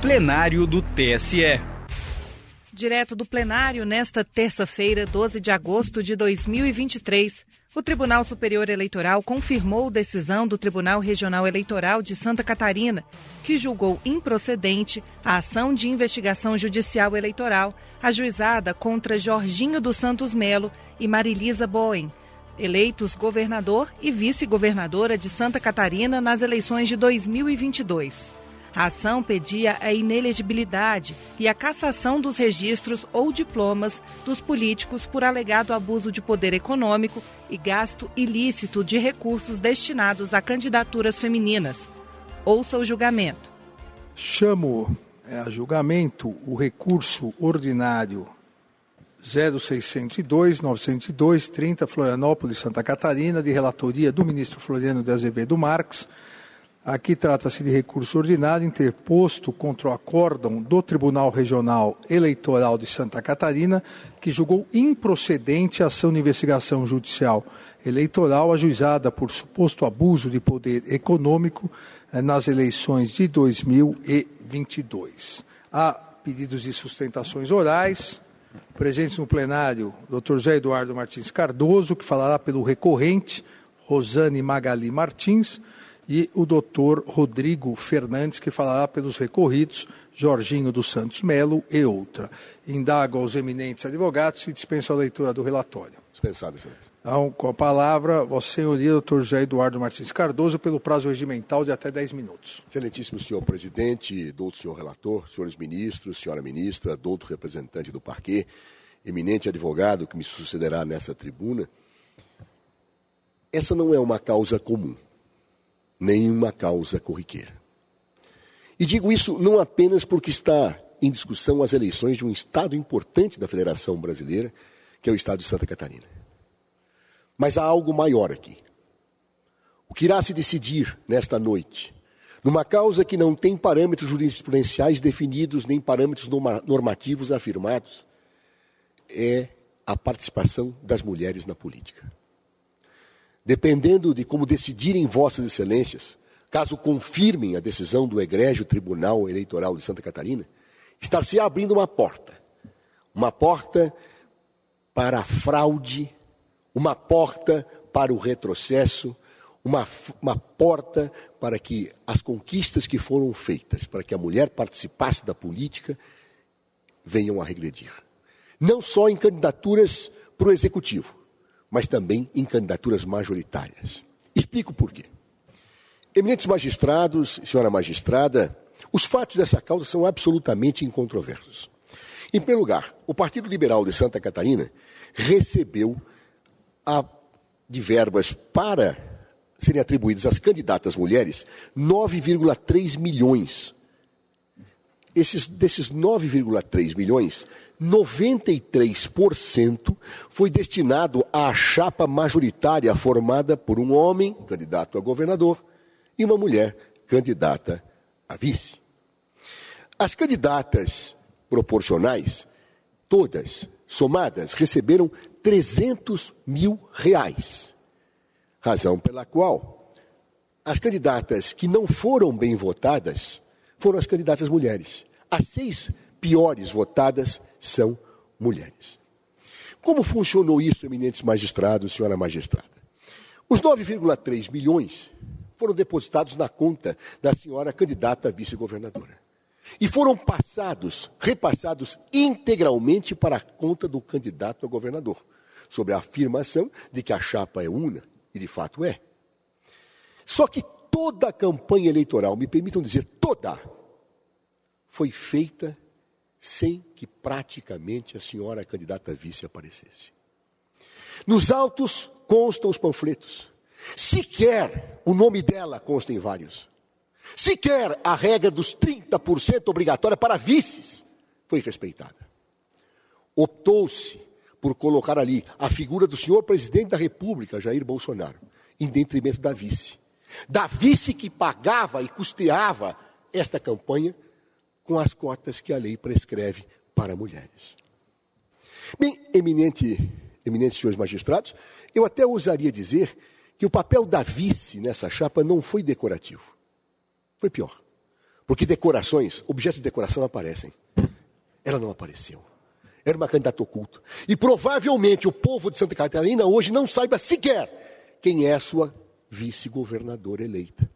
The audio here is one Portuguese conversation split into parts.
plenário do TSE. Direto do plenário, nesta terça-feira, 12 de agosto de 2023, o Tribunal Superior Eleitoral confirmou decisão do Tribunal Regional Eleitoral de Santa Catarina, que julgou improcedente a ação de investigação judicial eleitoral ajuizada contra Jorginho dos Santos Melo e Marilisa Boen, eleitos governador e vice-governadora de Santa Catarina nas eleições de 2022. A ação pedia a inelegibilidade e a cassação dos registros ou diplomas dos políticos por alegado abuso de poder econômico e gasto ilícito de recursos destinados a candidaturas femininas. Ouça o julgamento. Chamo é, a julgamento o recurso ordinário 0602 902 30 Florianópolis, Santa Catarina, de relatoria do ministro Floriano de Azevedo Marques Aqui trata-se de recurso ordinário interposto contra o acórdão do Tribunal Regional Eleitoral de Santa Catarina, que julgou improcedente a ação de investigação judicial eleitoral ajuizada por suposto abuso de poder econômico eh, nas eleições de 2022. Há pedidos de sustentações orais. Presentes no plenário, Dr. José Eduardo Martins Cardoso, que falará pelo recorrente, Rosane Magali Martins e o doutor Rodrigo Fernandes, que falará pelos recorridos, Jorginho dos Santos Melo e outra. Indago aos eminentes advogados e dispensa a leitura do relatório. Dispensado, excelência. Então, com a palavra, Vossa Senhoria, doutor José Eduardo Martins Cardoso, pelo prazo regimental de até 10 minutos. Excelentíssimo senhor presidente, doutor senhor relator, senhores ministros, senhora ministra, doutor representante do parquê, eminente advogado que me sucederá nessa tribuna, essa não é uma causa comum nenhuma causa corriqueira. E digo isso não apenas porque está em discussão as eleições de um estado importante da Federação Brasileira, que é o estado de Santa Catarina. Mas há algo maior aqui. O que irá se decidir nesta noite, numa causa que não tem parâmetros jurisprudenciais definidos nem parâmetros normativos afirmados, é a participação das mulheres na política dependendo de como decidirem Vossas Excelências, caso confirmem a decisão do Egrégio Tribunal Eleitoral de Santa Catarina, estar-se abrindo uma porta. Uma porta para a fraude, uma porta para o retrocesso, uma, uma porta para que as conquistas que foram feitas, para que a mulher participasse da política, venham a regredir. Não só em candidaturas para o executivo, mas também em candidaturas majoritárias. Explico por quê. Eminentes magistrados, senhora magistrada, os fatos dessa causa são absolutamente incontroversos. Em primeiro lugar, o Partido Liberal de Santa Catarina recebeu a, de verbas para serem atribuídas às candidatas mulheres 9,3 milhões. Esses, desses 9,3 milhões, 93% foi destinado à chapa majoritária formada por um homem, candidato a governador, e uma mulher, candidata a vice. As candidatas proporcionais, todas somadas, receberam 300 mil reais, razão pela qual as candidatas que não foram bem votadas foram as candidatas mulheres. As seis piores votadas são mulheres. Como funcionou isso, eminentes magistrados, senhora magistrada? Os 9,3 milhões foram depositados na conta da senhora candidata a vice-governadora. E foram passados, repassados integralmente para a conta do candidato a governador, sobre a afirmação de que a chapa é una, e de fato é. Só que toda a campanha eleitoral, me permitam dizer, toda, foi feita sem que praticamente a senhora candidata a vice aparecesse. Nos autos constam os panfletos. Sequer o nome dela consta em vários. Sequer a regra dos 30% obrigatória para vices foi respeitada. Optou-se por colocar ali a figura do senhor presidente da República, Jair Bolsonaro, em detrimento da vice. Da vice que pagava e custeava esta campanha com as cotas que a lei prescreve para mulheres. Bem, eminente, eminentes senhores magistrados, eu até ousaria dizer que o papel da vice nessa chapa não foi decorativo. Foi pior. Porque decorações, objetos de decoração aparecem. Ela não apareceu. Era uma candidata oculta. E provavelmente o povo de Santa Catarina hoje não saiba sequer quem é a sua vice-governadora eleita.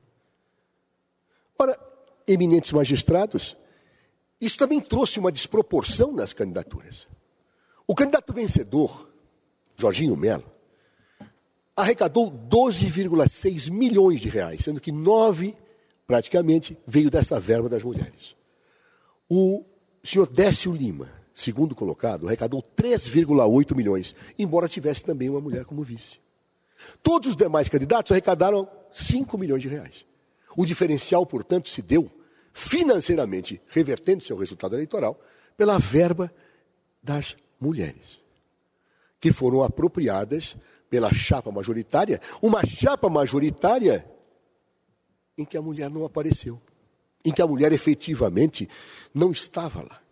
Ora, eminentes magistrados, isso também trouxe uma desproporção nas candidaturas. O candidato vencedor, Jorginho Melo, arrecadou 12,6 milhões de reais, sendo que 9 praticamente veio dessa verba das mulheres. O senhor Décio Lima, segundo colocado, arrecadou 3,8 milhões, embora tivesse também uma mulher como vice. Todos os demais candidatos arrecadaram 5 milhões de reais. O diferencial, portanto, se deu financeiramente, revertendo seu resultado eleitoral, pela verba das mulheres, que foram apropriadas pela chapa majoritária, uma chapa majoritária em que a mulher não apareceu, em que a mulher efetivamente não estava lá.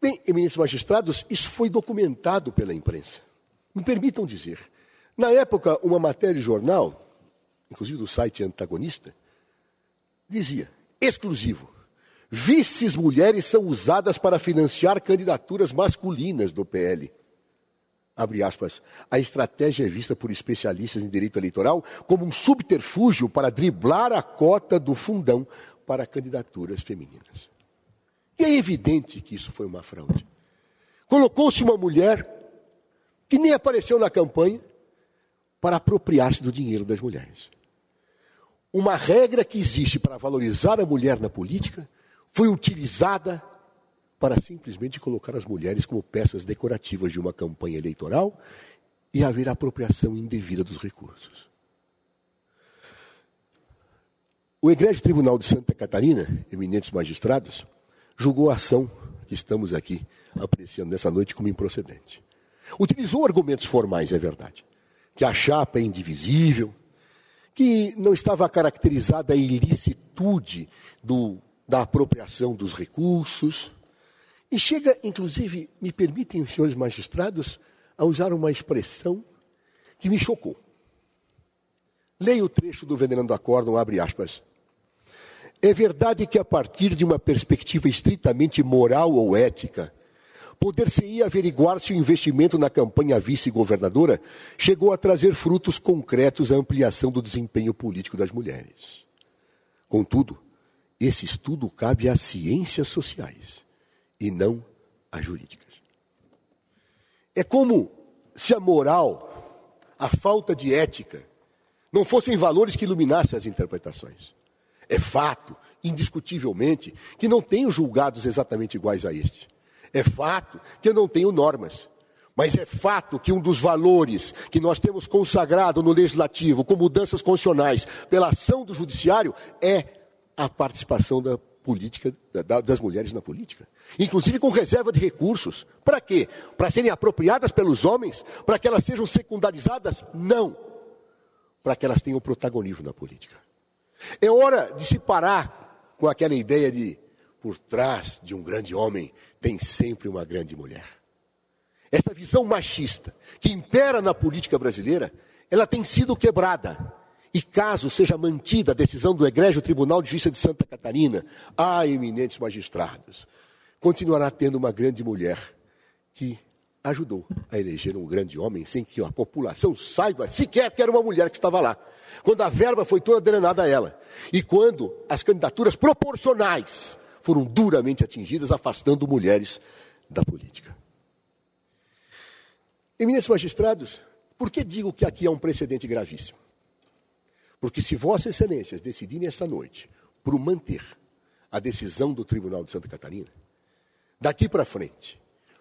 Bem, eminentes magistrados, isso foi documentado pela imprensa. Me permitam dizer, na época, uma matéria de jornal, inclusive do site antagonista, dizia: exclusivo. Vices mulheres são usadas para financiar candidaturas masculinas do PL. Abre aspas. A estratégia é vista por especialistas em direito eleitoral como um subterfúgio para driblar a cota do fundão para candidaturas femininas. E é evidente que isso foi uma fraude. Colocou-se uma mulher que nem apareceu na campanha para apropriar-se do dinheiro das mulheres uma regra que existe para valorizar a mulher na política foi utilizada para simplesmente colocar as mulheres como peças decorativas de uma campanha eleitoral e haver apropriação indevida dos recursos. O Egrégio Tribunal de Santa Catarina, eminentes magistrados, julgou a ação que estamos aqui apreciando nessa noite como improcedente. Utilizou argumentos formais, é verdade, que a chapa é indivisível, que não estava caracterizada a ilicitude do, da apropriação dos recursos. E chega, inclusive, me permitem, senhores magistrados, a usar uma expressão que me chocou. Leia o trecho do Venerando Acórdão, abre aspas. É verdade que, a partir de uma perspectiva estritamente moral ou ética, poder-se-ia averiguar se o investimento na campanha vice-governadora chegou a trazer frutos concretos à ampliação do desempenho político das mulheres. Contudo, esse estudo cabe às ciências sociais e não às jurídicas. É como se a moral, a falta de ética, não fossem valores que iluminassem as interpretações. É fato, indiscutivelmente, que não tenho julgados exatamente iguais a este. É fato que eu não tenho normas. Mas é fato que um dos valores que nós temos consagrado no legislativo com mudanças constitucionais pela ação do judiciário é a participação da política das mulheres na política, inclusive com reserva de recursos. Para quê? Para serem apropriadas pelos homens? Para que elas sejam secundarizadas? Não. Para que elas tenham protagonismo na política. É hora de se parar com aquela ideia de por trás de um grande homem tem sempre uma grande mulher. Essa visão machista que impera na política brasileira, ela tem sido quebrada. E caso seja mantida a decisão do Egrégio Tribunal de Justiça de Santa Catarina, a eminentes magistrados, continuará tendo uma grande mulher que ajudou a eleger um grande homem sem que a população saiba sequer que era uma mulher que estava lá. Quando a verba foi toda drenada a ela. E quando as candidaturas proporcionais foram duramente atingidas, afastando mulheres da política. Eminentes magistrados, por que digo que aqui é um precedente gravíssimo? Porque se Vossas Excelências decidirem esta noite por manter a decisão do Tribunal de Santa Catarina, daqui para frente,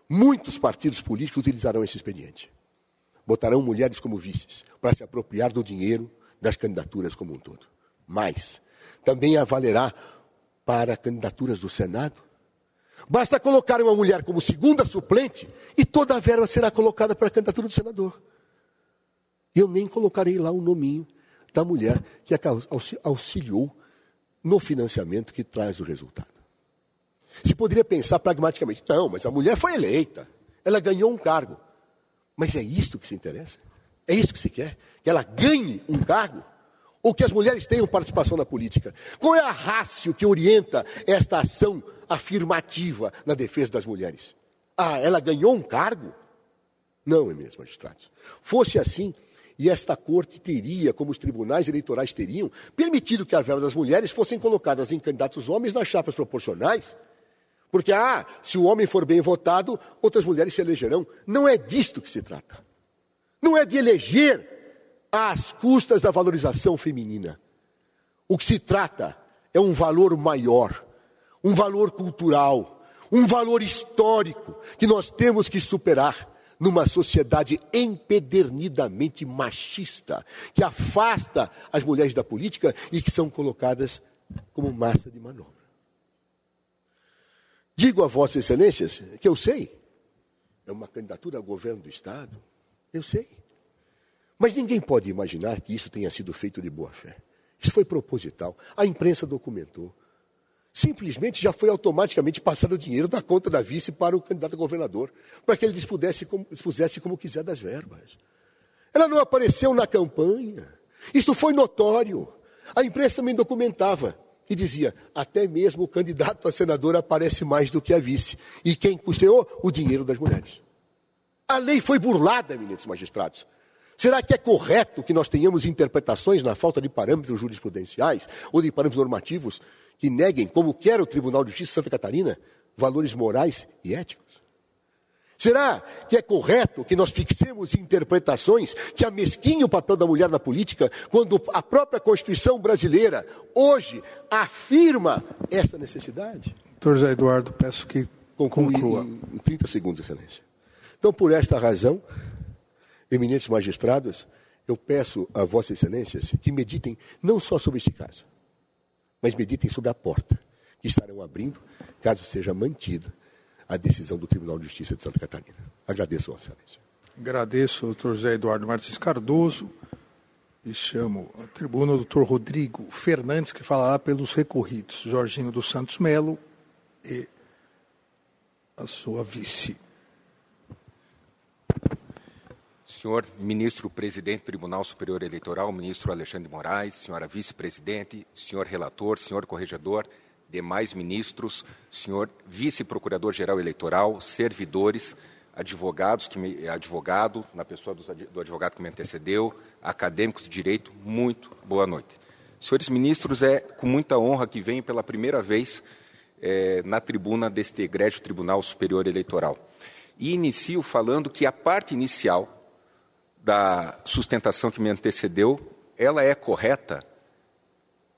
muitos partidos políticos utilizarão esse expediente. Botarão mulheres como vices para se apropriar do dinheiro das candidaturas como um todo. Mas também avalerá para candidaturas do Senado. Basta colocar uma mulher como segunda suplente e toda a verba será colocada para a candidatura do senador. Eu nem colocarei lá o nominho da mulher que auxiliou no financiamento que traz o resultado. Se poderia pensar pragmaticamente, não, mas a mulher foi eleita, ela ganhou um cargo. Mas é isto que se interessa? É isso que se quer? Que ela ganhe um cargo? Ou que as mulheres tenham participação na política? Qual é a rácio que orienta esta ação afirmativa na defesa das mulheres? Ah, ela ganhou um cargo? Não, eminentes magistrados. Fosse assim, e esta corte teria, como os tribunais eleitorais teriam, permitido que as verbas das mulheres fossem colocadas em candidatos homens nas chapas proporcionais. Porque, ah, se o homem for bem votado, outras mulheres se elegerão. Não é disto que se trata. Não é de eleger às custas da valorização feminina. O que se trata é um valor maior, um valor cultural, um valor histórico que nós temos que superar numa sociedade empedernidamente machista, que afasta as mulheres da política e que são colocadas como massa de manobra. Digo a Vossas Excelências que eu sei, é uma candidatura ao governo do Estado, eu sei. Mas ninguém pode imaginar que isso tenha sido feito de boa fé. Isso foi proposital. A imprensa documentou. Simplesmente já foi automaticamente passado o dinheiro da conta da vice para o candidato a governador, para que ele dispusesse como, dispusesse como quiser das verbas. Ela não apareceu na campanha. Isto foi notório. A imprensa também documentava e dizia: até mesmo o candidato a senador aparece mais do que a vice. E quem custeou? O dinheiro das mulheres. A lei foi burlada, eminentes magistrados. Será que é correto que nós tenhamos interpretações na falta de parâmetros jurisprudenciais ou de parâmetros normativos que neguem, como quer o Tribunal de Justiça de Santa Catarina, valores morais e éticos? Será que é correto que nós fixemos interpretações que amesquinhem o papel da mulher na política, quando a própria Constituição brasileira, hoje, afirma essa necessidade? Doutor Zé Eduardo, peço que conclua. Em, em 30 segundos, Excelência. Então, por esta razão, eminentes magistrados, eu peço a Vossas Excelências que meditem não só sobre este caso, mas meditem sobre a porta que estarão abrindo, caso seja mantida a decisão do Tribunal de Justiça de Santa Catarina. Agradeço, Vossa Excelência. Agradeço, doutor José Eduardo Martins Cardoso. E chamo a tribuna o doutor Rodrigo Fernandes, que falará pelos recorridos, Jorginho dos Santos Melo e a sua vice. Senhor ministro presidente do Tribunal Superior Eleitoral, ministro Alexandre Moraes, senhora vice-presidente, senhor relator, senhor corregedor, demais ministros, senhor vice-procurador-geral eleitoral, servidores, advogados, que me, advogado, na pessoa do, do advogado que me antecedeu, acadêmicos de direito, muito boa noite. Senhores ministros, é com muita honra que venho pela primeira vez é, na tribuna deste egrégio Tribunal Superior Eleitoral. E inicio falando que a parte inicial da sustentação que me antecedeu, ela é correta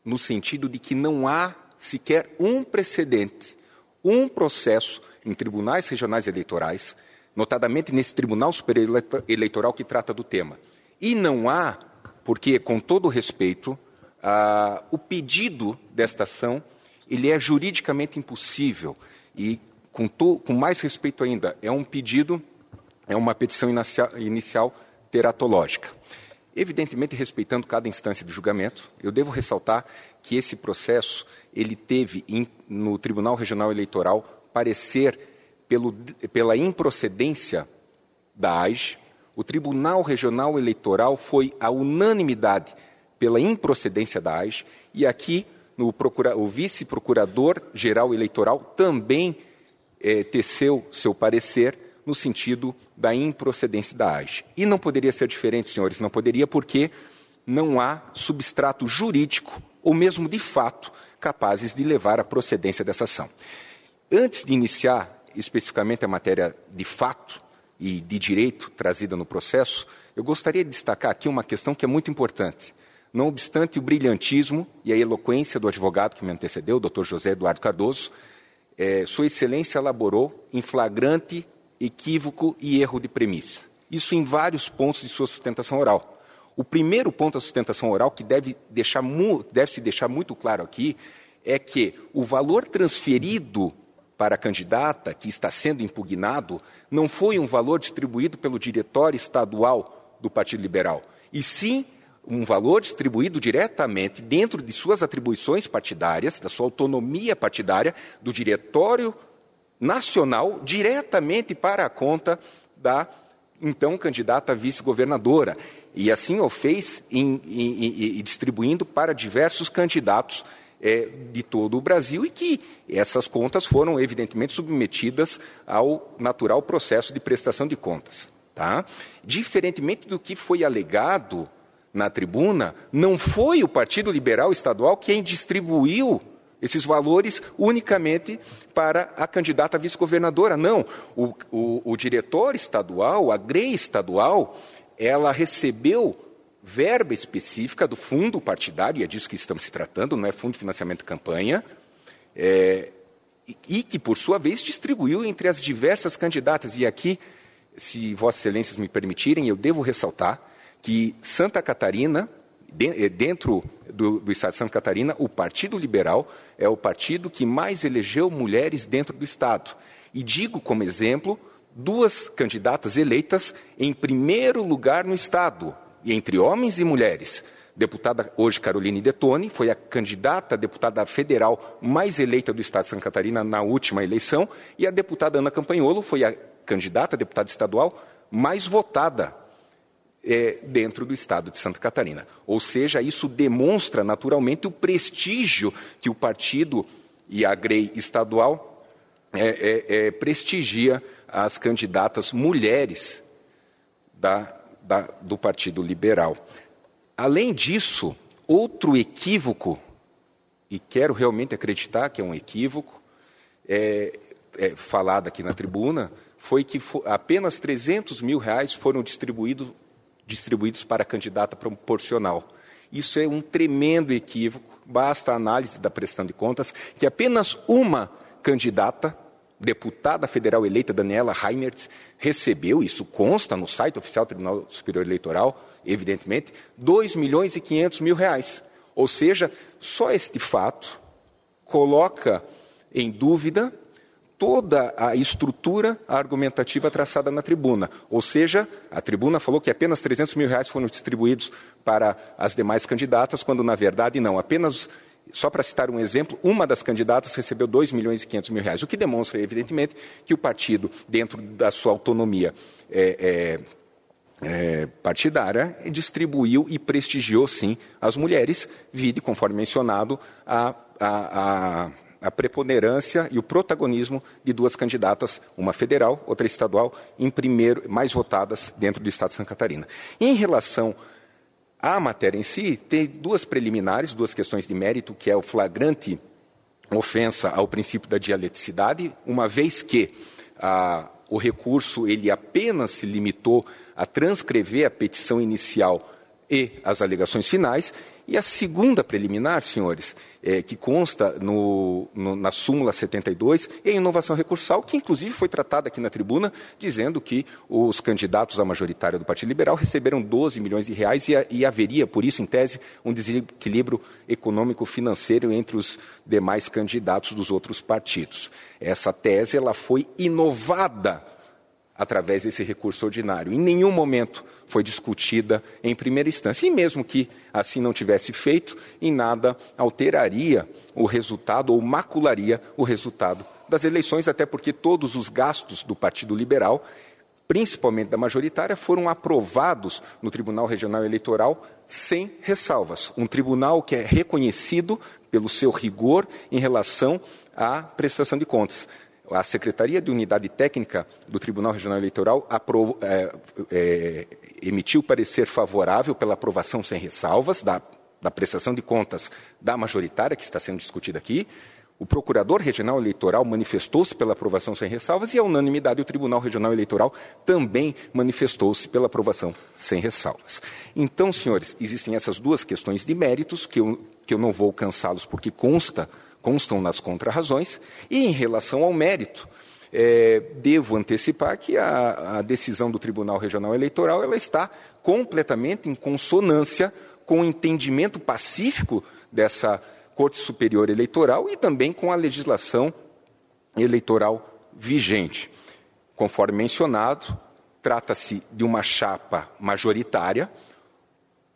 no sentido de que não há sequer um precedente, um processo em tribunais regionais eleitorais, notadamente nesse Tribunal Superior Eleitoral que trata do tema. E não há, porque, com todo respeito, o pedido desta ação ele é juridicamente impossível e, com, to, com mais respeito ainda, é um pedido, é uma petição inicial teratológica. Evidentemente, respeitando cada instância de julgamento, eu devo ressaltar que esse processo ele teve in, no Tribunal Regional Eleitoral parecer pelo, pela improcedência da AIGE. O Tribunal Regional Eleitoral foi a unanimidade pela improcedência da AIGE e aqui no procura, o vice-procurador-geral eleitoral também eh, teceu seu parecer no sentido da improcedência da AGE. E não poderia ser diferente, senhores, não poderia porque não há substrato jurídico, ou mesmo de fato, capazes de levar à procedência dessa ação. Antes de iniciar especificamente a matéria de fato e de direito trazida no processo, eu gostaria de destacar aqui uma questão que é muito importante. Não obstante o brilhantismo e a eloquência do advogado que me antecedeu, o Dr. José Eduardo Cardoso, é, Sua Excelência elaborou em flagrante equívoco e erro de premissa. Isso em vários pontos de sua sustentação oral. O primeiro ponto da sustentação oral, que deve, deixar, deve se deixar muito claro aqui, é que o valor transferido para a candidata que está sendo impugnado não foi um valor distribuído pelo diretório estadual do Partido Liberal, e sim um valor distribuído diretamente dentro de suas atribuições partidárias, da sua autonomia partidária, do diretório nacional diretamente para a conta da então candidata a vice-governadora. E assim o fez em, em, em, distribuindo para diversos candidatos é, de todo o Brasil e que essas contas foram, evidentemente, submetidas ao natural processo de prestação de contas. Tá? Diferentemente do que foi alegado na tribuna, não foi o Partido Liberal Estadual quem distribuiu esses valores unicamente para a candidata vice-governadora. Não, o, o, o, diretor estadual, a GREI estadual, ela recebeu verba específica do fundo partidário, e é disso que estamos se tratando, não é fundo de financiamento de campanha, é, e que, por sua vez, distribuiu entre as diversas candidatas. E aqui, se Vossas Excelências me permitirem, eu devo ressaltar que Santa Catarina, eh, dentro do, do, Estado de Santa Catarina, o Partido Liberal é o partido que mais elegeu mulheres dentro do Estado. E digo como exemplo duas candidatas eleitas em primeiro lugar no Estado, entre homens e mulheres. Deputada hoje Caroline Detone foi a candidata a deputada federal mais eleita do Estado de Santa Catarina na última eleição, e a deputada Ana Campanholo foi a candidata a deputada estadual mais votada é, dentro do estado de Santa Catarina. Ou seja, isso demonstra naturalmente o prestígio que o partido e a GREI estadual é, é, é, prestigia as candidatas mulheres da, da, do Partido Liberal. Além disso, outro equívoco, e quero realmente acreditar que é um equívoco, é, é falado aqui na tribuna, foi que apenas 300 mil reais foram distribuídos distribuídos para a candidata proporcional. Isso é um tremendo equívoco, basta a análise da prestação de contas, que apenas uma candidata, deputada federal eleita Daniela Reinert, recebeu, isso consta no site oficial do Tribunal Superior Eleitoral, evidentemente, 2 milhões e 500 mil reais. Ou seja, só este fato coloca em dúvida toda a estrutura argumentativa traçada na tribuna. Ou seja, a tribuna falou que apenas 300 mil reais foram distribuídos para as demais candidatas, quando na verdade não. Apenas, só para citar um exemplo, uma das candidatas recebeu 2 milhões e 500 mil reais, o que demonstra, evidentemente, que o partido, dentro da sua autonomia é, é, é, partidária, distribuiu e prestigiou, sim, as mulheres, vide, conforme mencionado, a, a, a a preponderância e o protagonismo de duas candidatas, uma federal, outra estadual, em primeiro, mais votadas dentro do Estado de Santa Catarina. Em relação à matéria em si, tem duas preliminares, duas questões de mérito, que é o flagrante ofensa ao princípio da dialeticidade, uma vez que ah, o recurso ele apenas se limitou a transcrever a petição inicial e as alegações finais, e a segunda preliminar, senhores, é, que consta no, no, na súmula 72, é a inovação recursal, que inclusive foi tratada aqui na tribuna, dizendo que os candidatos à majoritária do Partido Liberal receberam 12 milhões de reais e, e haveria, por isso, em tese, um desequilíbrio econômico-financeiro entre os demais candidatos dos outros partidos. Essa tese ela foi inovada através desse recurso ordinário. Em nenhum momento foi discutida em primeira instância. E mesmo que assim não tivesse feito, em nada alteraria o resultado ou macularia o resultado das eleições, até porque todos os gastos do Partido Liberal, principalmente da majoritária, foram aprovados no Tribunal Regional Eleitoral sem ressalvas. Um tribunal que é reconhecido pelo seu rigor em relação à prestação de contas a Secretaria de Unidade Técnica do Tribunal Regional Eleitoral aprovou, é, é, emitiu parecer favorável pela aprovação sem ressalvas da, da prestação de contas da majoritária, que está sendo discutida aqui. O Procurador Regional Eleitoral manifestou-se pela aprovação sem ressalvas e, a unanimidade, o Tribunal Regional Eleitoral também manifestou-se pela aprovação sem ressalvas. Então, senhores, existem essas duas questões de méritos que eu, que eu não vou cansá-los porque consta constam nas contrarrazões, e em relação ao mérito, é, devo antecipar que a, a, decisão do Tribunal Regional Eleitoral ela está completamente em consonância com o entendimento pacífico dessa Corte Superior Eleitoral e também com a legislação eleitoral vigente. Conforme mencionado, trata-se de uma chapa majoritária,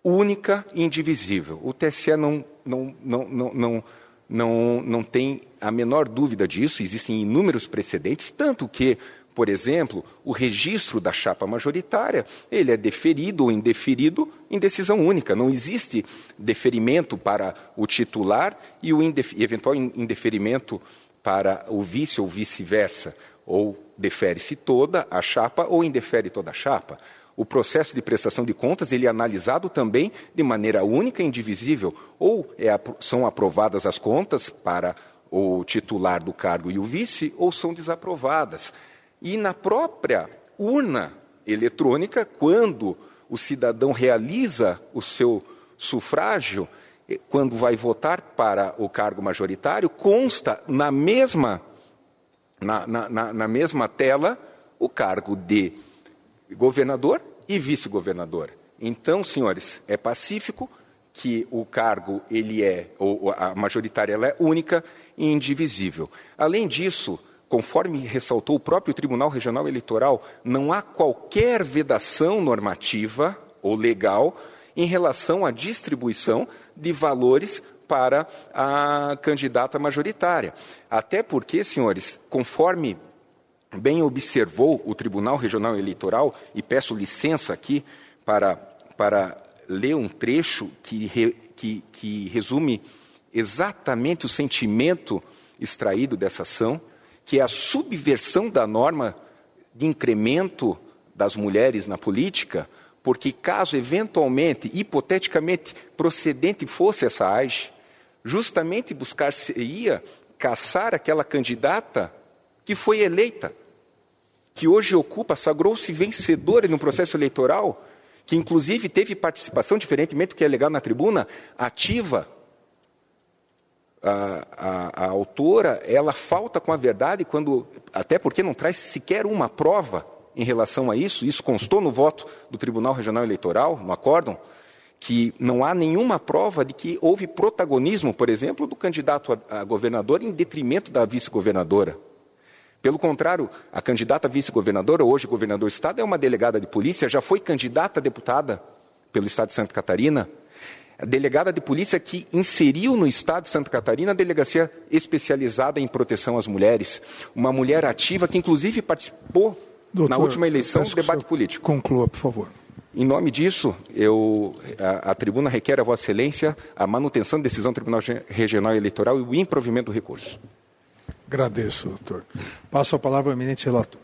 única e indivisível. O TSE não, não, não, não, não não, não tem a menor dúvida disso, existem inúmeros precedentes, tanto que por exemplo, o registro da chapa majoritária, ele é deferido ou indeferido em decisão única. Não existe deferimento para o titular e o eventual indeferimento para o vice ou vice-versa. Ou defere-se toda a chapa ou indefere toda a chapa. O processo de prestação de contas ele é analisado também de maneira única e indivisível. Ou é, são aprovadas as contas para o titular do cargo e o vice, ou são desaprovadas. E na própria urna eletrônica, quando o cidadão realiza o seu sufrágio, eh, quando vai votar para o cargo majoritário, consta na mesma, na, na, na mesma tela o cargo de governador e vice-governador. Então, senhores, é pacífico que o cargo ele é, ou a majoritária ela é única e indivisível. Além disso, conforme ressaltou o próprio Tribunal Regional Eleitoral, não há qualquer vedação normativa ou legal em relação à distribuição de valores para a candidata majoritária. Até porque, senhores, conforme bem observou o Tribunal Regional Eleitoral, e peço licença aqui para, para ler um trecho que, re, que, que resume exatamente o sentimento extraído dessa ação que é a subversão da norma de incremento das mulheres na política, porque caso eventualmente, hipoteticamente, procedente fosse essa AGE, justamente buscar-se-ia caçar aquela candidata que foi eleita, que hoje ocupa, sagrou-se vencedora no processo eleitoral, que inclusive teve participação, diferentemente do que é legal na tribuna, ativa a, a, a, autora ela falta com a verdade quando até porque não traz sequer uma prova em relação a isso isso constou no voto do Tribunal Regional Eleitoral no acórdão que não há nenhuma prova de que houve protagonismo por exemplo do candidato a, governador em detrimento da vice-governadora pelo contrário a candidata vice-governadora hoje governador do estado é uma delegada de polícia já foi candidata a deputada pelo estado de Santa Catarina a delegada de polícia que inseriu no estado de Santa Catarina a delegacia especializada em proteção às mulheres. Uma mulher ativa que, inclusive, participou Doutor, na última eleição do debate político. Conclua, por favor. Em nome disso, eu, a, a, tribuna requer a Vossa Excelência a manutenção da decisão do Tribunal Regional Eleitoral e o improvimento do recurso. Agradeço, doutor. Passo a palavra ao eminente relator.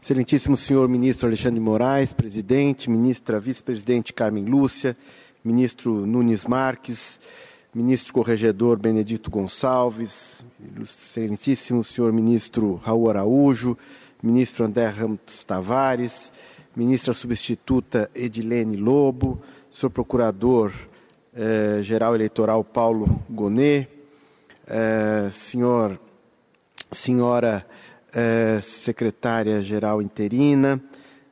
Excelentíssimo senhor ministro Alexandre Moraes, presidente, ministra vice-presidente Carmen Lúcia, ministro Nunes Marques, ministro corregedor Benedito Gonçalves, excelentíssimo senhor ministro Raul Araújo, ministro André Ramos Tavares, ministra substituta Edilene Lobo, senhor procurador eh, geral eleitoral Paulo Gonet, eh, senhor, senhora eh, secretária geral interina,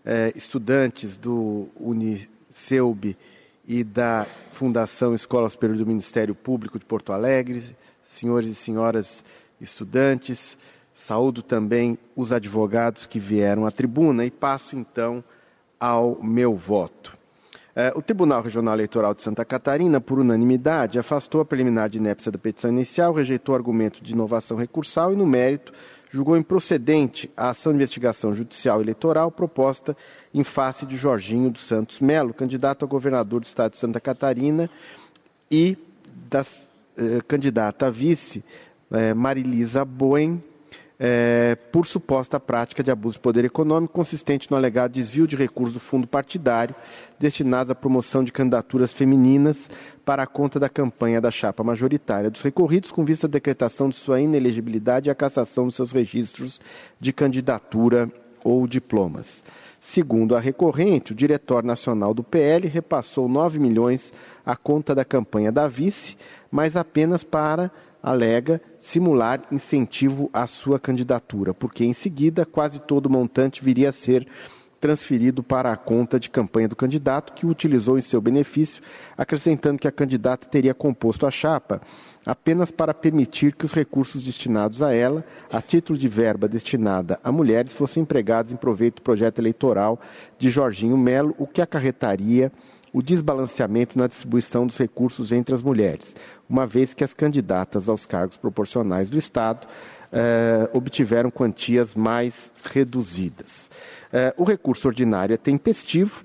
eh, estudantes do Uniceub e da Fundação Escola Superior do Ministério Público de Porto Alegre, senhores e senhoras estudantes, saúdo também os advogados que vieram à tribuna e passo então ao meu voto. É, o Tribunal Regional Eleitoral de Santa Catarina, por unanimidade, afastou a preliminar de inépcia da petição inicial, rejeitou argumento de inovação recursal e, no mérito, julgou improcedente a ação de investigação judicial eleitoral proposta em face de Jorginho dos Santos Melo, candidato a governador do estado de Santa Catarina, e da eh, candidata a vice, eh, Marilisa Boen, eh, por suposta prática de abuso de poder econômico consistente no alegado desvio de recursos do fundo partidário destinados à promoção de candidaturas femininas para a conta da campanha da chapa majoritária dos recorridos, com vista à decretação de sua inelegibilidade e a cassação dos seus registros de candidatura ou diplomas. Segundo a recorrente, o diretor nacional do PL repassou 9 milhões à conta da campanha da vice, mas apenas para, alega, simular incentivo à sua candidatura, porque em seguida quase todo o montante viria a ser transferido para a conta de campanha do candidato, que o utilizou em seu benefício, acrescentando que a candidata teria composto a chapa apenas para permitir que os recursos destinados a ela, a título de verba destinada a mulheres, fossem empregados em proveito do projeto eleitoral de Jorginho Melo, o que acarretaria o desbalanceamento na distribuição dos recursos entre as mulheres, uma vez que as candidatas aos cargos proporcionais do Estado eh, obtiveram quantias mais reduzidas. Eh, o recurso ordinário é tempestivo,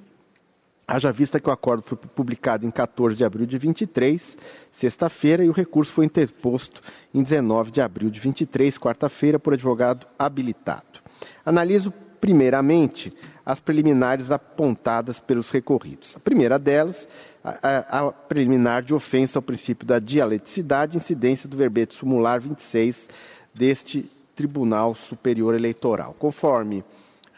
haja vista que o acordo foi publicado em 14 de abril de 23, sexta-feira, e o recurso foi interposto em 19 de abril de 23, quarta-feira, por advogado habilitado. Analiso primeiramente as preliminares apontadas pelos recorridos. A primeira delas, a, a, preliminar de ofensa ao princípio da dialeticidade, incidência do verbete sumular 26 deste Tribunal Superior Eleitoral. Conforme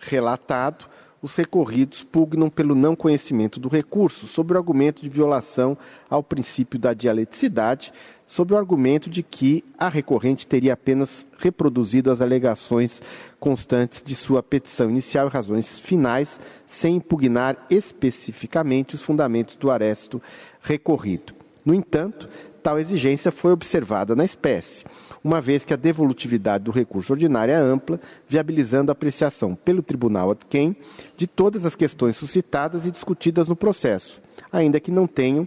relatado, os recorridos pugnam pelo não conhecimento do recurso, sob o argumento de violação ao princípio da dialeticidade, sob o argumento de que a recorrente teria apenas reproduzido as alegações constantes de sua petição inicial e razões finais, sem impugnar especificamente os fundamentos do aresto recorrido. No entanto, tal exigência foi observada na espécie, uma vez que a devolutividade do recurso ordinário é ampla, viabilizando a apreciação pelo tribunal ad quem de todas as questões suscitadas e discutidas no processo, ainda que não tenham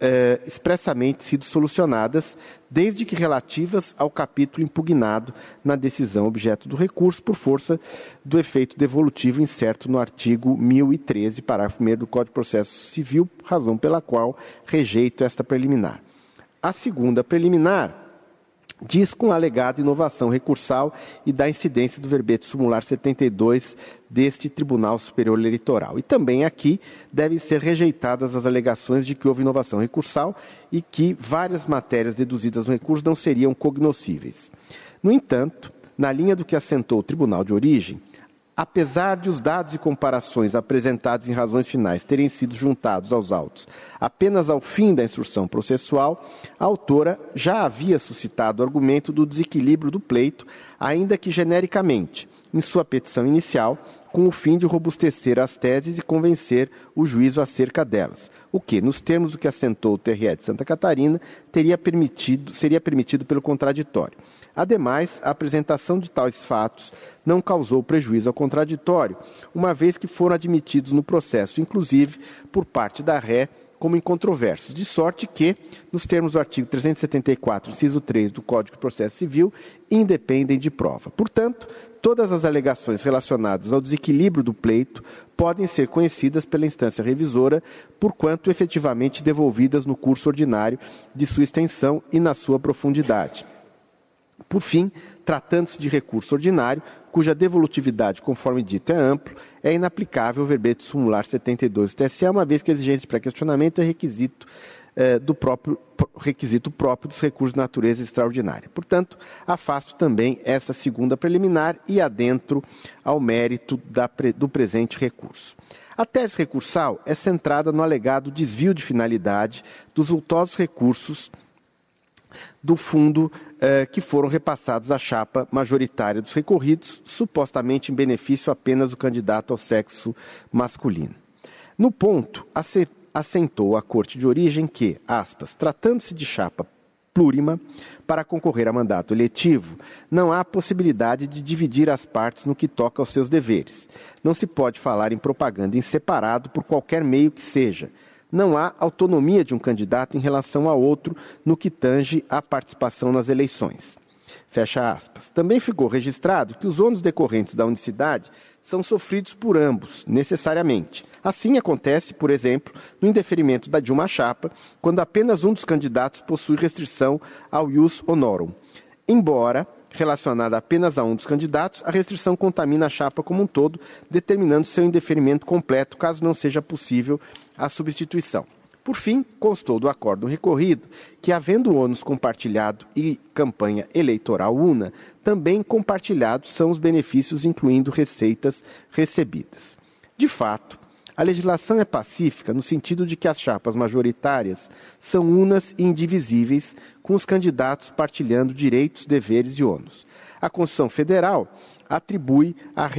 eh, expressamente sido solucionadas, desde que relativas ao capítulo impugnado na decisão objeto do recurso, por força do efeito devolutivo incerto no artigo 1013, parágrafo 1 do Código de Processo Civil, razão pela qual rejeito esta preliminar. A segunda preliminar diz com alegada inovação recursal e da incidência do verbete sumular 72 deste Tribunal Superior Eleitoral. E também aqui devem ser rejeitadas as alegações de que houve inovação recursal e que várias matérias deduzidas no recurso não seriam cognoscíveis. No entanto, na linha do que assentou o Tribunal de Origem, Apesar de os dados e comparações apresentados em razões finais terem sido juntados aos autos apenas ao fim da instrução processual, a autora já havia suscitado o argumento do desequilíbrio do pleito, ainda que genericamente, em sua petição inicial, com o fim de robustecer as teses e convencer o juízo acerca delas, o que, nos termos do que assentou o TRE de Santa Catarina, teria permitido, seria permitido pelo contraditório. Ademais, a apresentação de tais fatos não causou prejuízo ao contraditório, uma vez que foram admitidos no processo, inclusive por parte da ré, como incontroversos, de sorte que, nos termos do artigo 374, inciso 3 do Código de Processo Civil, independem de prova. Portanto, todas as alegações relacionadas ao desequilíbrio do pleito podem ser conhecidas pela instância revisora, porquanto efetivamente devolvidas no curso ordinário de sua extensão e na sua profundidade. Por fim, tratando-se de recurso ordinário, cuja devolutividade, conforme dito, é amplo, é inaplicável o verbete sumular 72 do TSE, uma vez que a exigência de pré-questionamento é requisito eh, do próprio requisito próprio dos recursos de natureza extraordinária. Portanto, afasto também essa segunda preliminar e adentro ao mérito da, do presente recurso. A tese recursal é centrada no alegado desvio de finalidade dos vultosos recursos do fundo eh, que foram repassados à chapa majoritária dos recorridos, supostamente em benefício apenas do candidato ao sexo masculino. No ponto, assentou a Corte de Origem que, aspas, tratando-se de chapa plurima para concorrer a mandato eletivo, não há possibilidade de dividir as partes no que toca aos seus deveres. Não se pode falar em propaganda em separado por qualquer meio que seja, não há autonomia de um candidato em relação a outro no que tange à participação nas eleições. Fecha aspas. Também ficou registrado que os ônus decorrentes da unicidade são sofridos por ambos, necessariamente. Assim acontece, por exemplo, no indeferimento da Dilma Chapa, quando apenas um dos candidatos possui restrição ao ius honorum. Embora relacionada apenas a um dos candidatos, a restrição contamina a chapa como um todo, determinando seu indeferimento completo, caso não seja possível a substituição. Por fim, constou do acordo recorrido que, havendo ônus compartilhado e campanha eleitoral una, também compartilhados são os benefícios, incluindo receitas recebidas. De fato, a legislação é pacífica no sentido de que as chapas majoritárias são unas e indivisíveis, com os candidatos partilhando direitos, deveres e ônus. A Constituição Federal atribui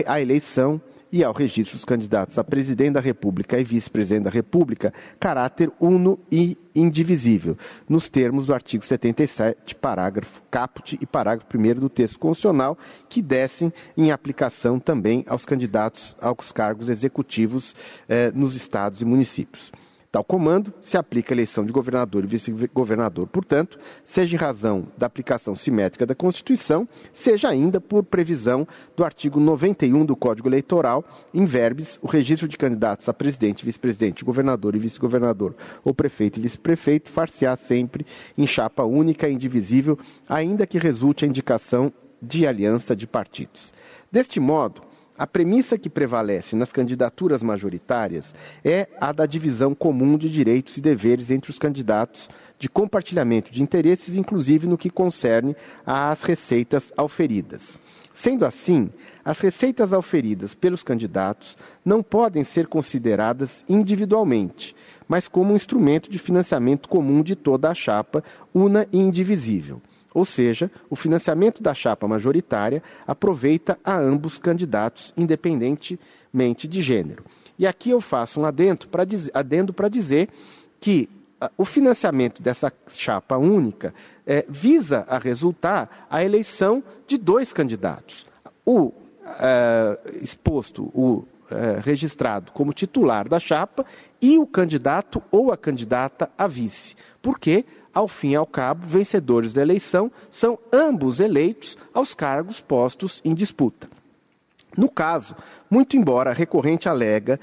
à eleição e ao registro dos candidatos a presidente da República e vice-presidente da República caráter uno e indivisível, nos termos do artigo 77, parágrafo caput e parágrafo 1 do texto constitucional, que descem em aplicação também aos candidatos aos cargos executivos eh, nos estados e municípios. Tal comando se aplica a eleição de governador e vice-governador, portanto, seja em razão da aplicação simétrica da Constituição, seja ainda por previsão do artigo 91 do Código Eleitoral, em verbes, o registro de candidatos a presidente, vice-presidente, governador e vice-governador ou prefeito e vice-prefeito far-se-á sempre em chapa única e indivisível, ainda que resulte a indicação de aliança de partidos. Deste modo, a premissa que prevalece nas candidaturas majoritárias é a da divisão comum de direitos e deveres entre os candidatos, de compartilhamento de interesses, inclusive no que concerne às receitas auferidas. Sendo assim, as receitas auferidas pelos candidatos não podem ser consideradas individualmente, mas como um instrumento de financiamento comum de toda a chapa, una e indivisível. Ou seja, o financiamento da chapa majoritária aproveita a ambos candidatos, independentemente de gênero. E aqui eu faço um adendo para dizer, dizer, que uh, o financiamento dessa chapa única eh, visa a resultar a eleição de dois candidatos. O uh, exposto, o uh, registrado como titular da chapa e o candidato ou a candidata a vice. Por quê? Ao fim e ao cabo, vencedores da eleição são ambos eleitos aos cargos postos em disputa. No caso, muito embora a recorrente alega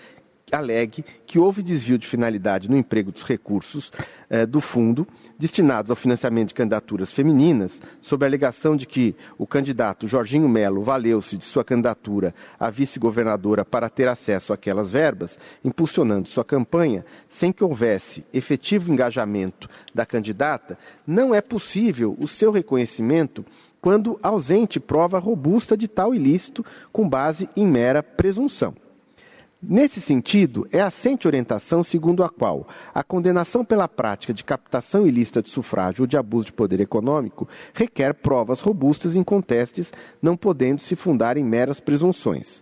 alegue que houve desvio de finalidade no emprego dos recursos eh, do fundo destinados ao financiamento de candidaturas femininas, sob a alegação de que o candidato Jorginho Melo valeu-se de sua candidatura a vice-governadora para ter acesso àquelas verbas, impulsionando sua campanha, sem que houvesse efetivo engajamento da candidata, não é possível o seu reconhecimento quando ausente prova robusta de tal ilícito com base em mera presunção. Nesse sentido, é assente orientação segundo a qual a condenação pela prática de captação ilícita de sufrágio ou de abuso de poder econômico requer provas robustas e incontestes, não podendo se fundar em meras presunções.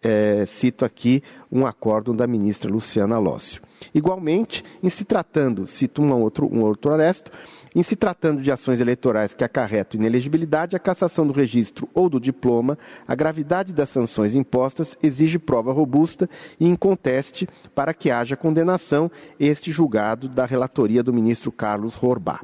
É, cito aqui um acórdão da ministra Luciana Lócio. Igualmente, em se tratando, cito um outro, um outro aresto, em se tratando de ações eleitorais que acarretam inelegibilidade, a cassação do registro ou do diploma, a gravidade das sanções impostas exige prova robusta e inconteste para que haja condenação, este julgado da relatoria do ministro Carlos Rorbá.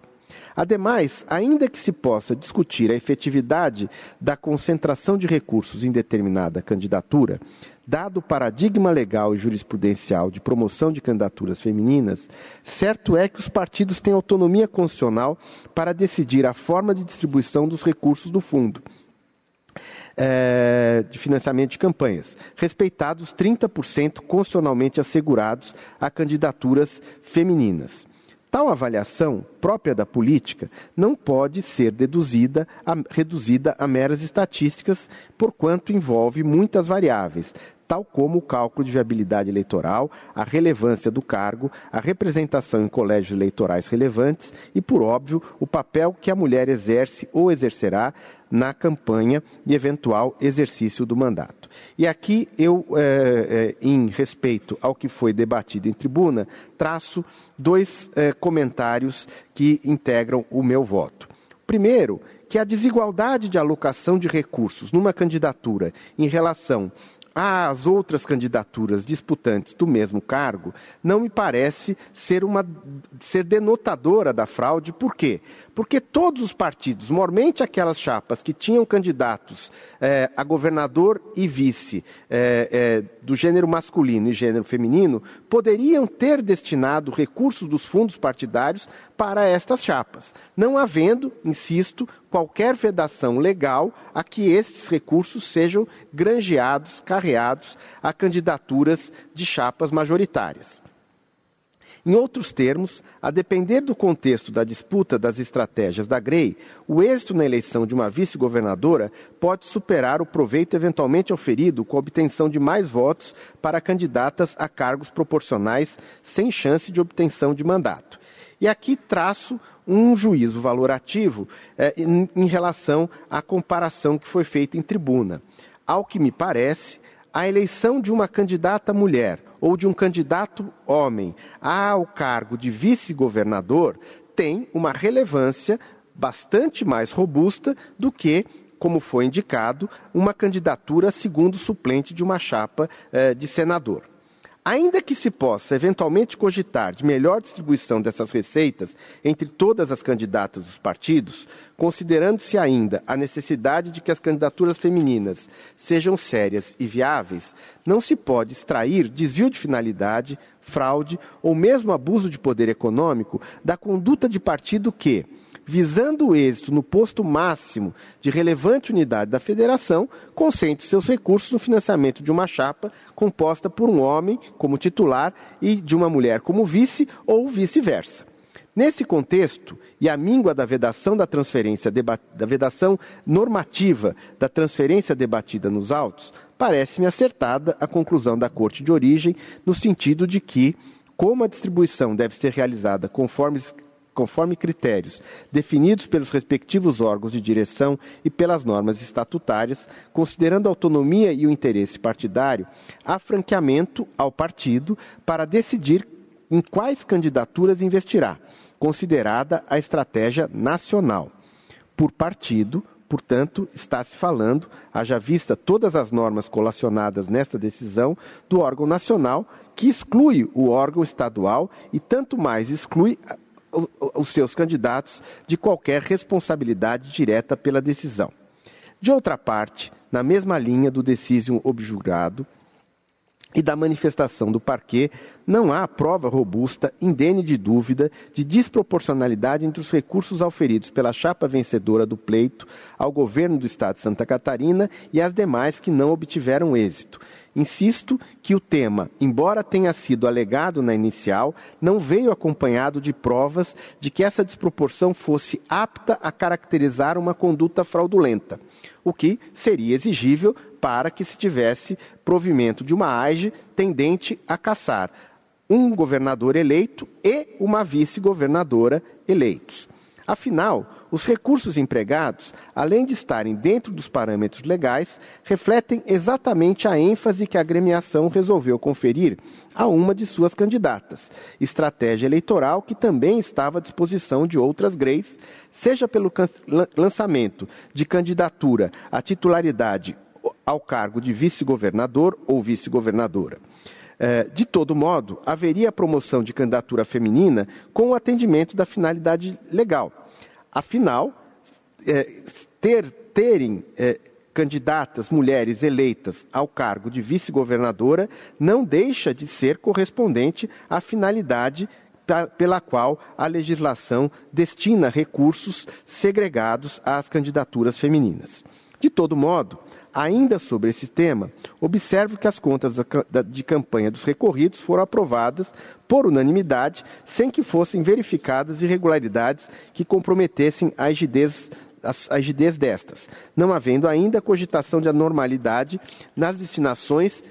Ademais, ainda que se possa discutir a efetividade da concentração de recursos em determinada candidatura, Dado o paradigma legal e jurisprudencial de promoção de candidaturas femininas, certo é que os partidos têm autonomia constitucional para decidir a forma de distribuição dos recursos do fundo. É, de financiamento de campanhas, respeitados 30% constitucionalmente assegurados a candidaturas femininas. Tal avaliação, própria da política, não pode ser deduzida, a, reduzida a meras estatísticas, porquanto envolve muitas variáveis, tal como o cálculo de viabilidade eleitoral, a relevância do cargo, a representação em colégios eleitorais relevantes e, por óbvio, o papel que a mulher exerce ou exercerá na campanha e eventual exercício do mandato. E aqui eu, é, é, em respeito ao que foi debatido em tribuna, traço dois é, comentários que integram o meu voto. Primeiro, que a desigualdade de alocação de recursos numa candidatura em relação às outras candidaturas disputantes do mesmo cargo, não me parece ser, uma, ser denotadora da fraude. Por quê? Porque todos os partidos, mormente aquelas chapas que tinham candidatos é, a governador e vice é, é, do gênero masculino e gênero feminino, poderiam ter destinado recursos dos fundos partidários para estas chapas, não havendo, insisto, qualquer vedação legal a que estes recursos sejam granjeados, carreados a candidaturas de chapas majoritárias. Em outros termos, a depender do contexto da disputa das estratégias da Grey, o êxito na eleição de uma vice-governadora pode superar o proveito eventualmente oferido com a obtenção de mais votos para candidatas a cargos proporcionais sem chance de obtenção de mandato. E aqui traço um juízo valorativo eh, em, em relação à comparação que foi feita em tribuna. Ao que me parece, a eleição de uma candidata mulher ou de um candidato homem ao cargo de vice-governador tem uma relevância bastante mais robusta do que, como foi indicado, uma candidatura segundo suplente de uma chapa eh, de senador. Ainda que se possa eventualmente cogitar de melhor distribuição dessas receitas entre todas as candidatas dos partidos, considerando-se ainda a necessidade de que as candidaturas femininas sejam sérias e viáveis, não se pode extrair desvio de finalidade, fraude ou mesmo abuso de poder econômico da conduta de partido que, visando o êxito no posto máximo de relevante unidade da federação, concentre seus recursos no financiamento de uma chapa composta por um homem como titular e de uma mulher como vice ou vice-versa. Nesse contexto, e a míngua da vedação da transferência da vedação normativa da transferência debatida nos autos, parece-me acertada a conclusão da Corte de origem, no sentido de que, como a distribuição deve ser realizada conforme conforme critérios definidos pelos respectivos órgãos de direção e pelas normas estatutárias, considerando a autonomia e o interesse partidário, há franqueamento ao partido para decidir em quais candidaturas investirá, considerada a estratégia nacional. Por partido, portanto, está se falando, haja vista todas as normas colacionadas nesta decisão, do órgão nacional, que exclui o órgão estadual e tanto mais exclui os seus candidatos de qualquer responsabilidade direta pela decisão. De outra parte, na mesma linha do decisum objurado e da manifestação do parquê, não há prova robusta, indene de dúvida, de desproporcionalidade entre os recursos auferidos pela chapa vencedora do pleito ao governo do Estado de Santa Catarina e as demais que não obtiveram êxito, Insisto que o tema, embora tenha sido alegado na inicial, não veio acompanhado de provas de que essa desproporção fosse apta a caracterizar uma conduta fraudulenta, o que seria exigível para que se tivesse provimento de uma AIGE tendente a caçar um governador eleito e uma vice-governadora eleitos. Afinal, os recursos empregados, além de estarem dentro dos parâmetros legais, refletem exatamente a ênfase que a agremiação resolveu conferir a uma de suas candidatas, estratégia eleitoral que também estava à disposição de outras GREIs, seja pelo lançamento de candidatura à titularidade ao cargo de vice-governador ou vice-governadora. É, de todo modo, haveria a promoção de candidatura feminina com o atendimento da finalidade legal. Afinal, é, ter, terem é, candidatas mulheres eleitas ao cargo de vice-governadora não deixa de ser correspondente à finalidade pela qual a legislação destina recursos segregados às candidaturas femininas. De todo modo, Ainda sobre esse tema, observo que as contas de campanha dos recorridos foram aprovadas por unanimidade, sem que fossem verificadas irregularidades que comprometessem a rigidez a rigidez destas, não havendo ainda cogitação de anormalidade nas destinações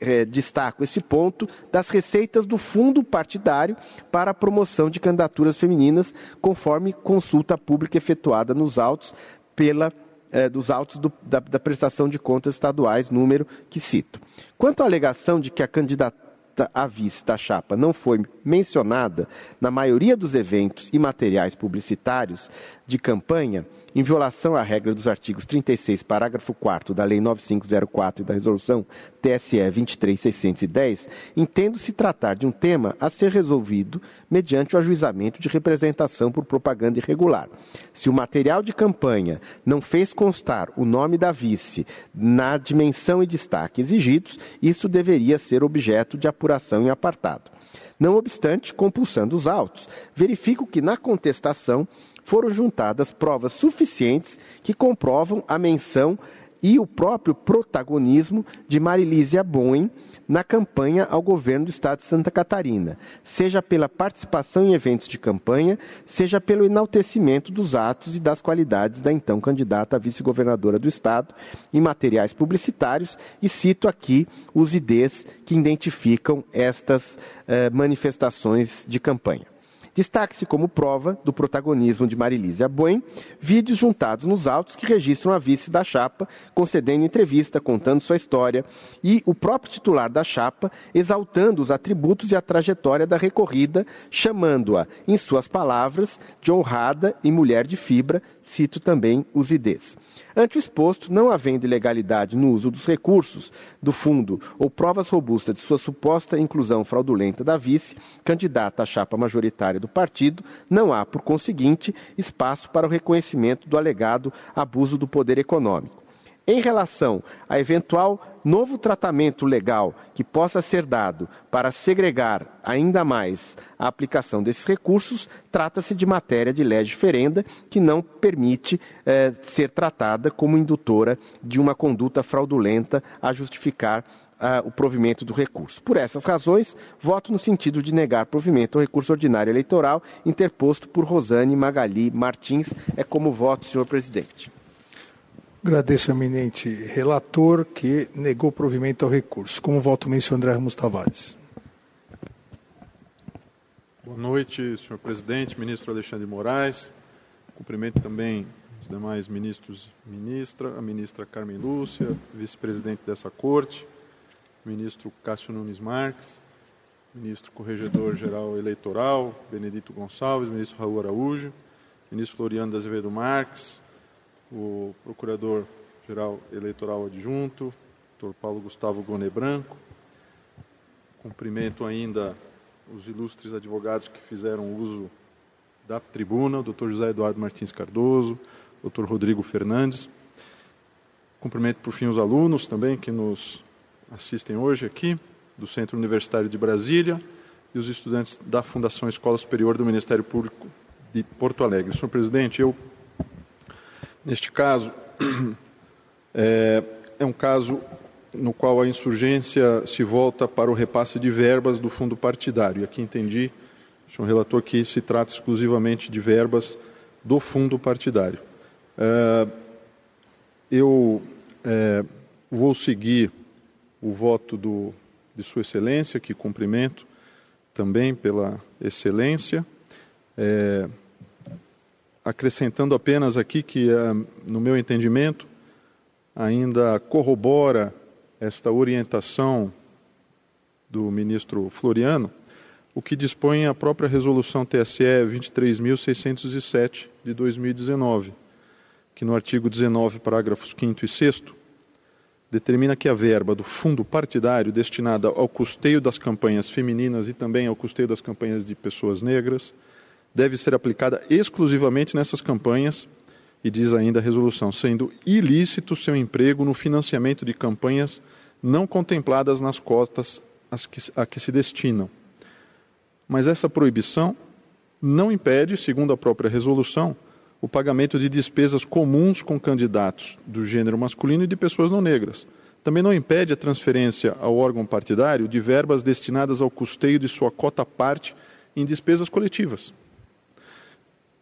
é, destaco esse ponto, das receitas do fundo partidário para a promoção de candidaturas femininas, conforme consulta pública efetuada nos autos pela é, dos autos do, da, da prestação de contas estaduais, número que cito. Quanto à alegação de que a candidata à vice da chapa não foi mencionada na maioria dos eventos e materiais publicitários de campanha, em violação à regra dos artigos 36, parágrafo 4 da Lei 9504 e da Resolução TSE 23610, entendo-se tratar de um tema a ser resolvido mediante o ajuizamento de representação por propaganda irregular. Se o material de campanha não fez constar o nome da vice na dimensão e destaque exigidos, isso deveria ser objeto de apuração em apartado. Não obstante, compulsando os autos, verifico que na contestação foram juntadas provas suficientes que comprovam a menção e o próprio protagonismo de Marilísia Bowen na campanha ao governo do estado de Santa Catarina, seja pela participação em eventos de campanha, seja pelo enaltecimento dos atos e das qualidades da então candidata a vice-governadora do estado em materiais publicitários, e cito aqui os IDs que identificam estas eh, manifestações de campanha. Destaque-se como prova do protagonismo de Marilísia Boen vídeos juntados nos autos que registram a vice da chapa, concedendo entrevista, contando sua história, e o próprio titular da chapa exaltando os atributos e a trajetória da recorrida, chamando-a, em suas palavras, de honrada e mulher de fibra, cito também os IDs. Ante o exposto, não havendo ilegalidade no uso dos recursos do fundo ou provas robustas de sua suposta inclusão fraudulenta da vice, candidata à chapa majoritária do partido, não há, por conseguinte, espaço para o reconhecimento do alegado abuso do poder econômico. Em relação a eventual novo tratamento legal que possa ser dado para segregar ainda mais a aplicação desses recursos, trata-se de matéria de lei diferenda que não permite eh, ser tratada como indutora de uma conduta fraudulenta a justificar uh, o provimento do recurso. Por essas razões, voto no sentido de negar provimento ao recurso ordinário eleitoral interposto por Rosane Magali Martins. É como voto, senhor presidente. Agradeço ao eminente relator que negou provimento ao recurso. Como voto o André Ramos Tavares. Boa noite, senhor presidente, ministro Alexandre Moraes. Cumprimento também os demais ministros ministra, a ministra Carmen Lúcia, vice-presidente dessa corte, ministro Cássio Nunes Marques, ministro corregedor-geral eleitoral, Benedito Gonçalves, ministro Raul Araújo, ministro Floriano da Azevedo Marques, o Procurador-Geral Eleitoral Adjunto, Dr. Paulo Gustavo Gone Branco. Cumprimento ainda os ilustres advogados que fizeram uso da tribuna, o Dr. José Eduardo Martins Cardoso, o Dr. Rodrigo Fernandes. Cumprimento, por fim, os alunos também que nos assistem hoje aqui, do Centro Universitário de Brasília, e os estudantes da Fundação Escola Superior do Ministério Público de Porto Alegre. Senhor presidente, eu Neste caso, é, é um caso no qual a insurgência se volta para o repasse de verbas do fundo partidário. E aqui entendi, senhor relator, que se trata exclusivamente de verbas do fundo partidário. É, eu é, vou seguir o voto do, de Sua Excelência, que cumprimento também pela excelência. É, acrescentando apenas aqui que, eh, no meu entendimento, ainda corrobora esta orientação do ministro Floriano, o que dispõe a própria resolução TSE 23.607 de 2019, que no artigo 19, parágrafos 5 e 6 determina que a verba do fundo partidário destinada ao custeio das campanhas femininas e também ao custeio das campanhas de pessoas negras deve ser aplicada exclusivamente nessas campanhas, e diz ainda a resolução, sendo ilícito seu emprego no financiamento de campanhas não contempladas nas cotas a que se destinam. Mas essa proibição não impede, segundo a própria resolução, o pagamento de despesas comuns com candidatos do gênero masculino e de pessoas não negras. Também não impede a transferência ao órgão partidário de verbas destinadas ao custeio de sua cota parte em despesas coletivas.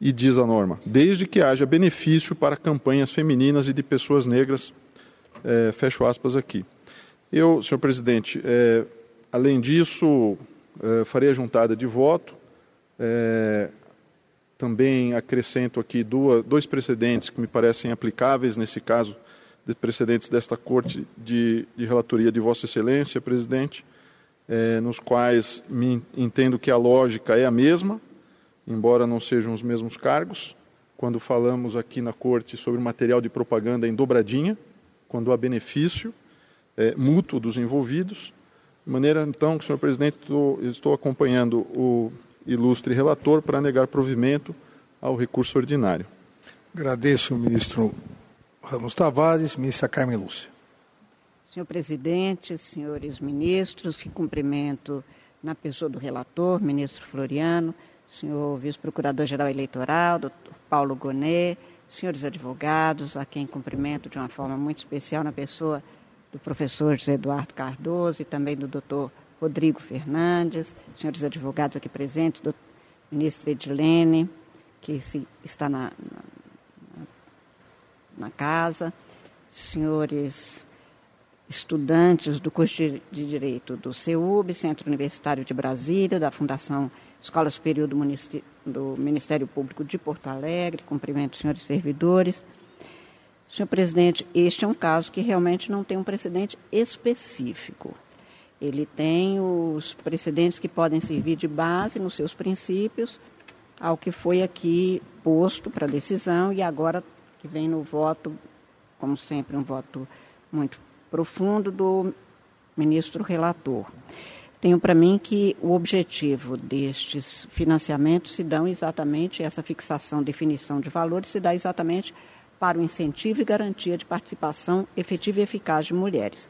E diz a norma, desde que haja benefício para campanhas femininas e de pessoas negras, é, fecho aspas aqui. Eu, senhor presidente, é, além disso, é, farei a juntada de voto. É, também acrescento aqui duas, dois precedentes que me parecem aplicáveis nesse caso, de precedentes desta Corte de, de Relatoria de Vossa Excelência, presidente, é, nos quais me entendo que a lógica é a mesma, embora não sejam os mesmos cargos. Quando falamos aqui na corte sobre material de propaganda em dobradinha, quando há benefício é, mútuo dos envolvidos. De maneira, então, que, senhor presidente, estou, estou acompanhando o ilustre relator para negar provimento ao recurso ordinário. Agradeço, ministro Ramos Tavares. Ministra Carmen Lúcia. Senhor presidente, senhores ministros, que cumprimento na pessoa do relator, ministro Floriano, senhor vice-procurador-geral eleitoral, doutor Paulo Gonet, senhores advogados, a quem cumprimento de uma forma muito especial na pessoa do professor José Eduardo Cardoso e também do doutor Rodrigo Fernandes, senhores advogados aqui presentes, do ministro Edilene, que se, está na, na, na casa, senhores estudantes do curso de, de Direito do CEUB, Centro Universitário de Brasília, da Fundação Escola Superior do, do Ministério Público de Porto Alegre, cumprimento os senhores servidores. Senhor presidente, este é um caso que realmente não tem um precedente específico. Ele tem os precedentes que podem servir de base nos seus princípios ao que foi aqui posto para decisão e agora que vem no voto, como sempre, um voto muito profundo do ministro relator. Tenho para mim que o objetivo destes financiamentos se dão exatamente, essa fixação, definição de valores, se dá exatamente para o incentivo e garantia de participação efetiva e eficaz de mulheres.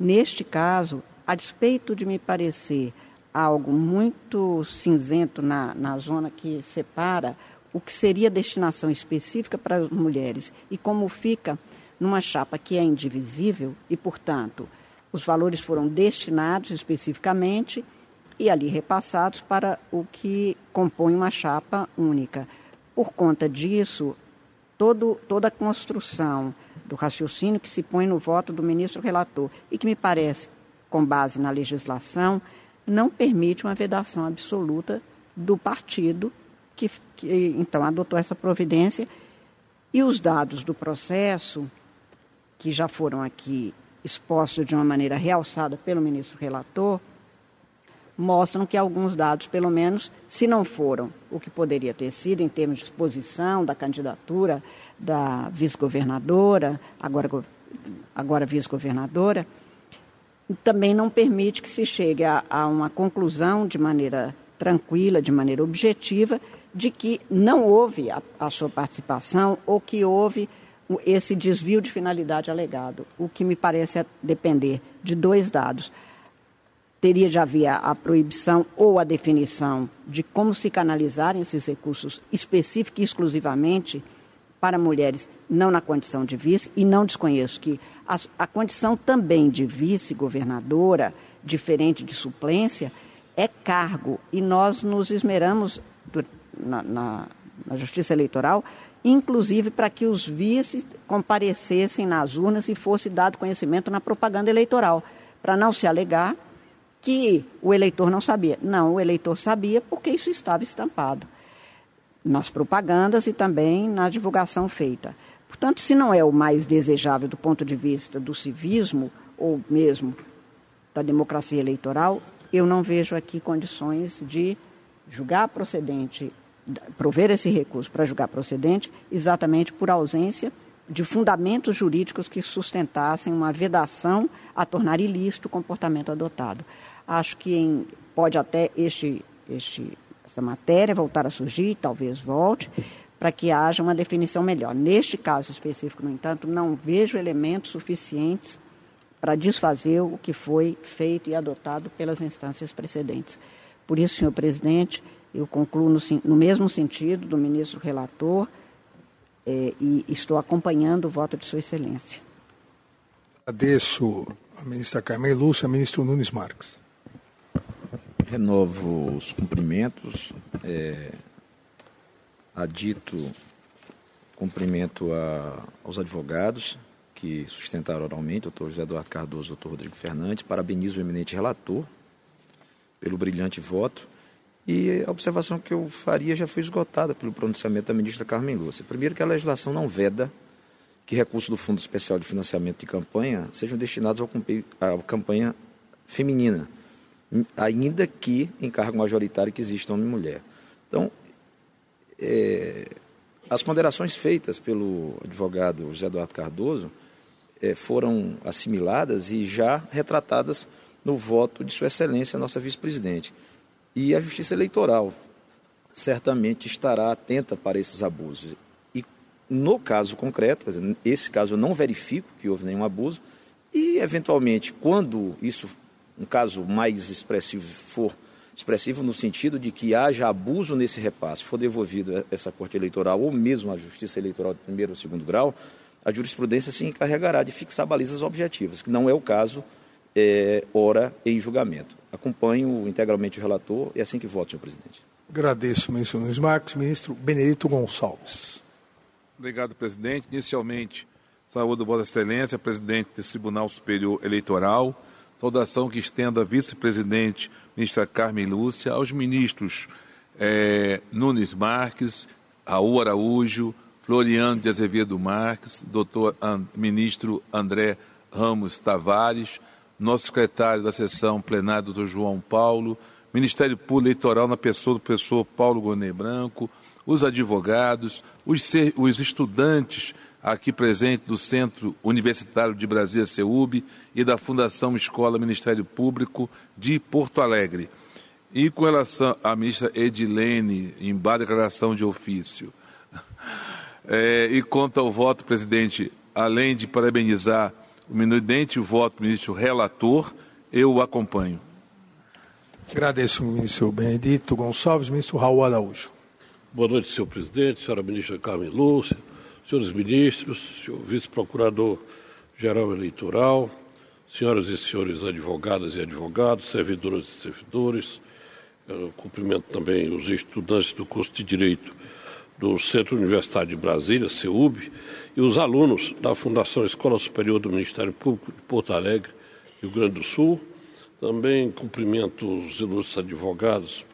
Neste caso, a despeito de me parecer algo muito cinzento na, na zona que separa o que seria destinação específica para as mulheres e como fica numa chapa que é indivisível e, portanto, os valores foram destinados especificamente e ali repassados para o que compõe uma chapa única. Por conta disso, todo, toda a construção do raciocínio que se põe no voto do ministro relator e que me parece, com base na legislação, não permite uma vedação absoluta do partido que, que então adotou essa providência e os dados do processo que já foram aqui expostos de uma maneira realçada pelo ministro relator, mostram que alguns dados, pelo menos, se não foram o que poderia ter sido em termos de exposição da candidatura da vice-governadora, agora, agora vice-governadora, também não permite que se chegue a, a uma conclusão de maneira tranquila, de maneira objetiva, de que não houve a, a sua participação ou que houve esse desvio de finalidade alegado, o que me parece depender de dois dados. Teria de haver a proibição ou a definição de como se canalizarem esses recursos específicos e exclusivamente para mulheres não na condição de vice, e não desconheço que a, a condição também de vice-governadora, diferente de suplência, é cargo, e nós nos esmeramos na, na, na Justiça Eleitoral inclusive para que os vices comparecessem nas urnas e fosse dado conhecimento na propaganda eleitoral, para não se alegar que o eleitor não sabia. Não, o eleitor sabia porque isso estava estampado nas propagandas e também na divulgação feita. Portanto, se não é o mais desejável do ponto de vista do civismo ou mesmo da democracia eleitoral, eu não vejo aqui condições de julgar procedente prover esse recurso para julgar procedente exatamente por ausência de fundamentos jurídicos que sustentassem uma vedação a tornar ilícito o comportamento adotado. Acho que em, pode até este, este, essa matéria voltar a surgir, talvez volte, para que haja uma definição melhor. Neste caso específico, no entanto, não vejo elementos suficientes para desfazer o que foi feito e adotado pelas instâncias precedentes. Por isso, senhor presidente, eu concluo no, no mesmo sentido do ministro relator é, e estou acompanhando o voto de Sua Excelência. Agradeço a ministra Carmen Lúcia, ministro Nunes Marques. Renovo os cumprimentos. É, adito cumprimento a, aos advogados que sustentaram oralmente, doutor José Eduardo Cardoso, doutor Rodrigo Fernandes. Parabenizo o eminente relator pelo brilhante voto e a observação que eu faria já foi esgotada pelo pronunciamento da ministra Carmen Lúcia. Primeiro, que a legislação não veda que recursos do Fundo Especial de Financiamento de Campanha sejam destinados à campanha feminina, ainda que em cargo majoritário que exista homem e mulher. Então, é, as ponderações feitas pelo advogado José Eduardo Cardoso é, foram assimiladas e já retratadas no voto de Sua Excelência, nossa vice-presidente. E a Justiça Eleitoral certamente estará atenta para esses abusos. E no caso concreto, esse caso eu não verifico que houve nenhum abuso, e eventualmente, quando isso, um caso mais expressivo for, expressivo no sentido de que haja abuso nesse repasse, for devolvido essa Corte Eleitoral ou mesmo a Justiça Eleitoral de primeiro ou segundo grau, a jurisprudência se encarregará de fixar balizas objetivas, que não é o caso é, ora em julgamento. Acompanho integralmente o relator e é assim que voto, senhor presidente. Agradeço, ministro Nunes Marques. Ministro Benedito Gonçalves. Obrigado, presidente. Inicialmente, saúde Vossa Excelência, presidente do Tribunal Superior Eleitoral. Saudação que estenda a vice-presidente, ministra Carmen Lúcia, aos ministros é, Nunes Marques, Raul Araújo, Floriano de Azevedo Marques, doutor an, ministro André Ramos Tavares, nosso secretário da sessão plenária, doutor João Paulo, Ministério Público Eleitoral na pessoa do professor Paulo Gonê Branco, os advogados, os, os estudantes aqui presentes do Centro Universitário de Brasília, CEUB, e da Fundação Escola Ministério Público de Porto Alegre. E com relação à ministra Edilene, em declaração de ofício, é, e quanto ao voto, presidente, além de parabenizar o eminente voto do ministro relator, eu o acompanho. Agradeço o ministro Benedito Gonçalves, ministro Raul Araújo. Boa noite, senhor presidente, senhora ministra Carmen Lúcia, senhores ministros, senhor vice-procurador-geral eleitoral, senhoras e senhores advogadas e advogados, servidoras e servidores, eu cumprimento também os estudantes do curso de Direito do Centro Universitário de Brasília, CEUB, e os alunos da Fundação Escola Superior do Ministério Público de Porto Alegre, Rio Grande do Sul. Também cumprimento os ilustres advogados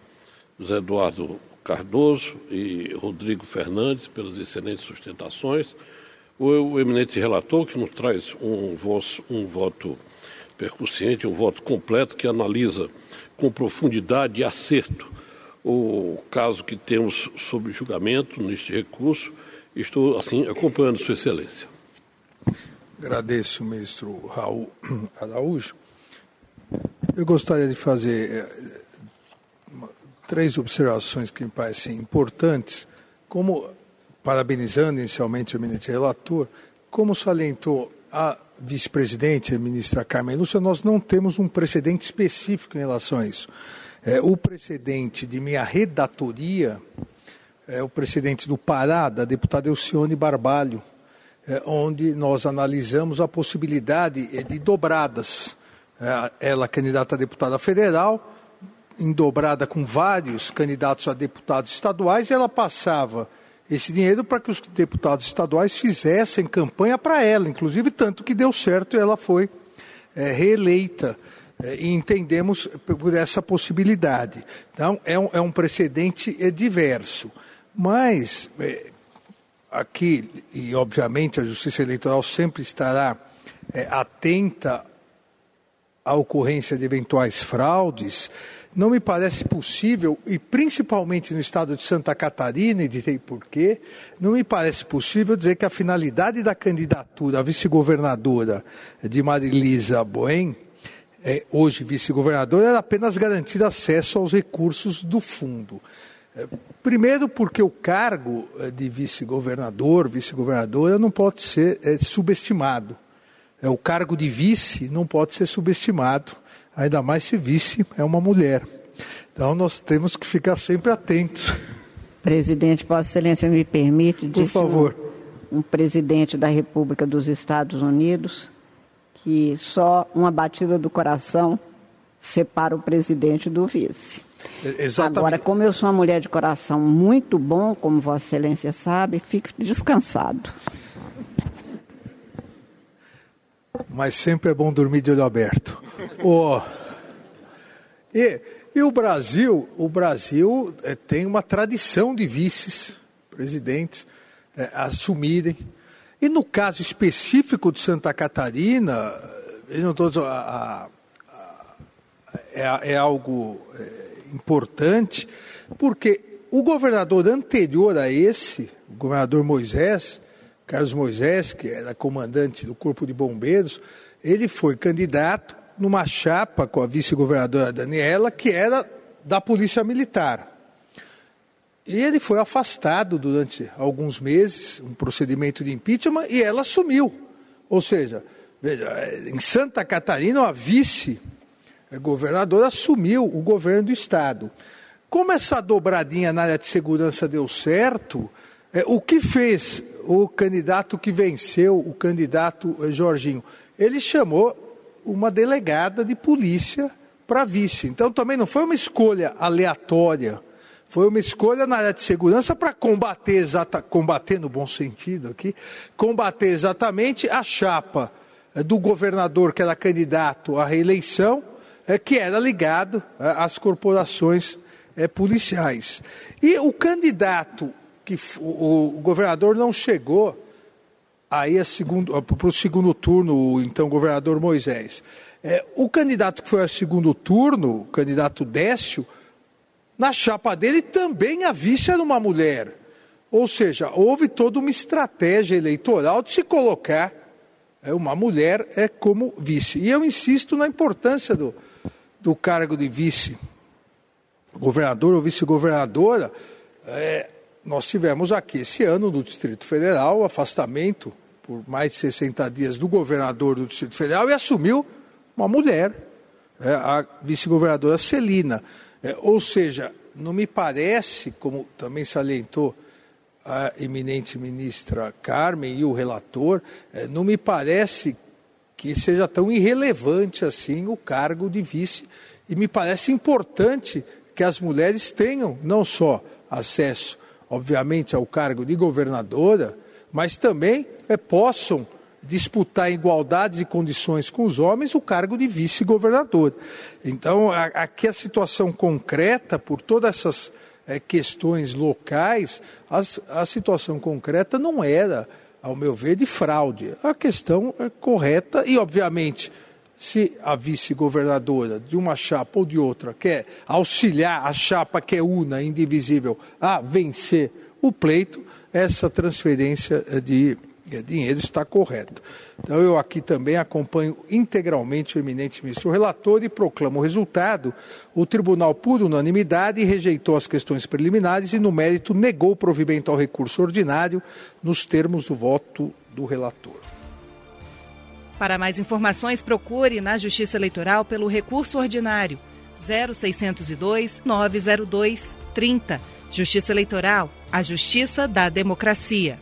José Eduardo Cardoso e Rodrigo Fernandes pelas excelentes sustentações. O, o eminente relator que nos traz um, um voto percussiente, um voto completo que analisa com profundidade e acerto o caso que temos sob julgamento neste recurso. Estou, assim, acompanhando Sua Excelência. Agradeço, ministro Raul Araújo. Eu gostaria de fazer eh, três observações que me parecem importantes, como, parabenizando inicialmente o eminente relator, como salientou a vice-presidente, a ministra Carmen Lúcia, nós não temos um precedente específico em relação a isso. É, o precedente de minha redatoria é o precedente do Pará, da deputada Elcione Barbalho, é, onde nós analisamos a possibilidade é, de dobradas. É, ela candidata a deputada federal, em dobrada com vários candidatos a deputados estaduais, e ela passava esse dinheiro para que os deputados estaduais fizessem campanha para ela, inclusive tanto que deu certo e ela foi é, reeleita. É, e entendemos por essa possibilidade. Então, é um, é um precedente é, diverso. Mas, é, aqui, e obviamente a Justiça Eleitoral sempre estará é, atenta à ocorrência de eventuais fraudes, não me parece possível, e principalmente no estado de Santa Catarina, e direi por quê, não me parece possível dizer que a finalidade da candidatura a vice-governadora de Marilisa Boen é, hoje vice-governador, era apenas garantir acesso aos recursos do fundo. Primeiro, porque o cargo é, de vice-governador, vice-governadora, não pode ser é, subestimado. É, o cargo de vice não pode ser subestimado, ainda mais se vice é uma mulher. Então, nós temos que ficar sempre atentos. Presidente, Vossa Excelência me permite. Por favor. Um, um presidente da República dos Estados Unidos que só uma batida do coração separa o presidente do vice. Exatamente. Agora, como eu sou uma mulher de coração muito bom, como Vossa Excelência sabe, fique descansado. Mas sempre é bom dormir de olho aberto. oh. e, e o Brasil, o Brasil é, tem uma tradição de vices, presidentes, é, assumirem e no caso específico de Santa Catarina, não tô, a, a, é, é, algo é, importante, porque o governador anterior a esse, o governador Moisés, Carlos Moisés, que era comandante do Corpo de Bombeiros, ele foi candidato numa chapa com a vice-governadora Daniela, que era da Polícia Militar. E ele foi afastado durante alguns meses, um procedimento de impeachment, e ela assumiu. Ou seja, veja, em Santa Catarina, a vice-governadora assumiu o governo do Estado. Como essa dobradinha na área de segurança deu certo, é, o que fez o candidato que venceu, o candidato é, Jorginho? Ele chamou uma delegada de polícia para vice. Então também não foi uma escolha aleatória foi uma escolha na área de segurança para combater, exata, combater no bom sentido aqui, combater exatamente a chapa eh, do governador que era candidato à reeleição, é, que era ligado é, às corporações é, policiais. E o candidato, que o, governador não chegou aí para o segundo turno, o então governador Moisés. É, o candidato que foi ao segundo turno, o candidato Décio, na chapa dele também a vice era uma mulher. Ou seja, houve toda uma estratégia eleitoral de se colocar é, uma mulher é, como vice. E eu insisto na importância do, do cargo de vice-governador ou vice-governadora. É, nós tivemos aqui esse ano no Distrito Federal o afastamento por mais de 60 dias do governador do Distrito Federal e assumiu uma mulher, é, a vice-governadora Celina. É, ou seja, não me parece, como também salientou a eminente ministra Carmen e o relator, é, não me parece que seja tão irrelevante assim o cargo de vice. E me parece importante que as mulheres tenham não só acesso, obviamente, ao cargo de governadora, mas também é, possam disputar em igualdade de condições com os homens o cargo de vice-governador. Então, aqui a situação concreta, por todas essas é, questões locais, as, a situação concreta não era, ao meu ver, de fraude. A questão é correta e, obviamente, se a vice-governadora de uma chapa ou de outra quer auxiliar a chapa que é una, indivisível, a vencer o pleito, essa transferência de dinheiro está correto. Então, eu aqui também acompanho integralmente o eminente ministro relator e proclamo o resultado. O tribunal, por unanimidade, rejeitou as questões preliminares e, no mérito, negou o provimento ao recurso ordinário nos termos do voto do relator. Para mais informações, procure na Justiça Eleitoral pelo recurso ordinário 0602 902 30. Justiça Eleitoral, a justiça da democracia.